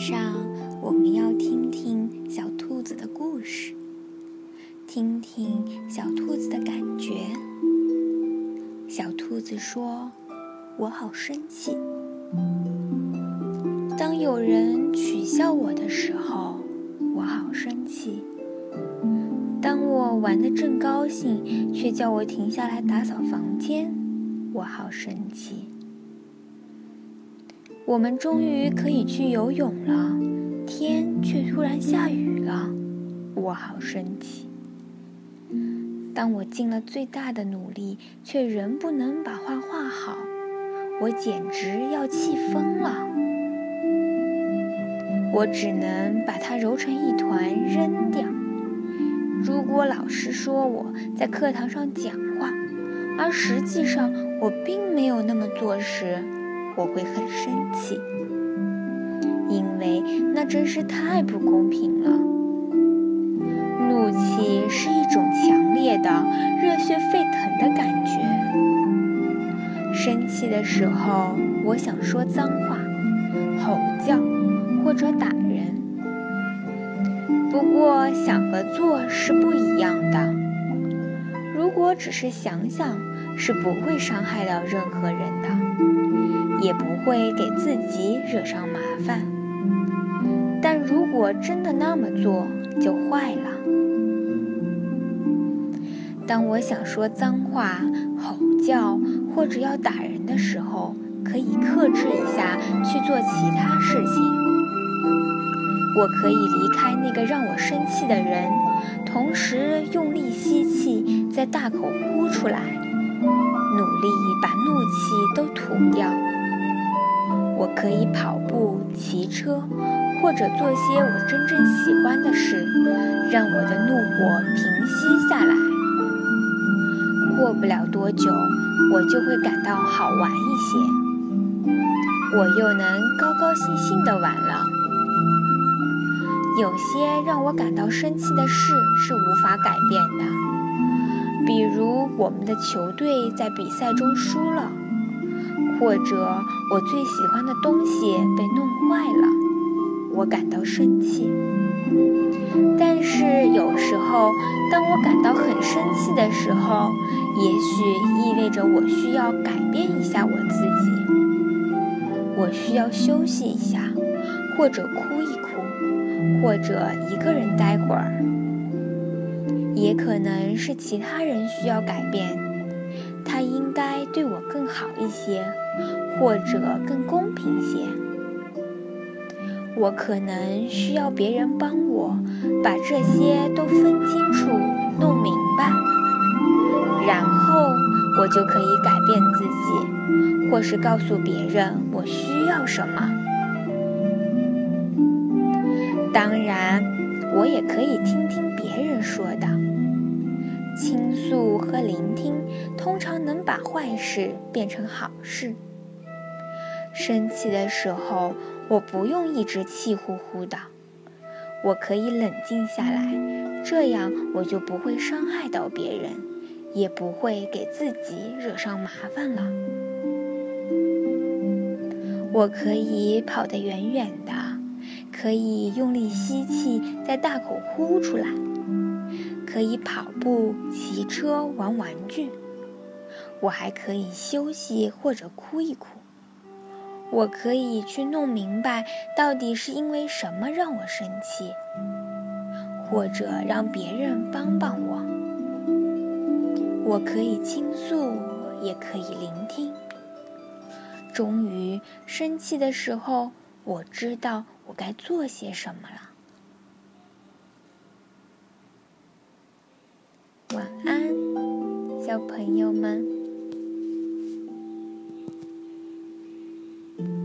上我们要听听小兔子的故事，听听小兔子的感觉。小兔子说：“我好生气。当有人取笑我的时候，我好生气。当我玩得正高兴，却叫我停下来打扫房间，我好生气。”我们终于可以去游泳了，天却突然下雨了，我好生气。当我尽了最大的努力，却仍不能把画画好，我简直要气疯了。我只能把它揉成一团扔掉。如果老师说我在课堂上讲话，而实际上我并没有那么做时，我会很生气，因为那真是太不公平了。怒气是一种强烈的、热血沸腾的感觉。生气的时候，我想说脏话、吼叫或者打人。不过，想和做是不一样的。如果只是想想，是不会伤害到任何人的。也不会给自己惹上麻烦，但如果真的那么做，就坏了。当我想说脏话、吼叫或者要打人的时候，可以克制一下，去做其他事情。我可以离开那个让我生气的人，同时用力吸气，再大口呼出来，努力把怒气都吐掉。我可以跑步、骑车，或者做些我真正喜欢的事，让我的怒火平息下来。过不了多久，我就会感到好玩一些，我又能高高兴兴的玩了。有些让我感到生气的事是无法改变的，比如我们的球队在比赛中输了。或者我最喜欢的东西被弄坏了，我感到生气。但是有时候，当我感到很生气的时候，也许意味着我需要改变一下我自己。我需要休息一下，或者哭一哭，或者一个人待会儿。也可能是其他人需要改变。应该对我更好一些，或者更公平些。我可能需要别人帮我把这些都分清楚、弄明白，然后我就可以改变自己，或是告诉别人我需要什么。当然，我也可以听听别人说的。坏事变成好事。生气的时候，我不用一直气呼呼的，我可以冷静下来，这样我就不会伤害到别人，也不会给自己惹上麻烦了。我可以跑得远远的，可以用力吸气，再大口呼出来。可以跑步、骑车、玩玩具，我还可以休息或者哭一哭。我可以去弄明白到底是因为什么让我生气，或者让别人帮帮我。我可以倾诉，也可以聆听。终于，生气的时候，我知道我该做些什么了。晚安，小朋友们。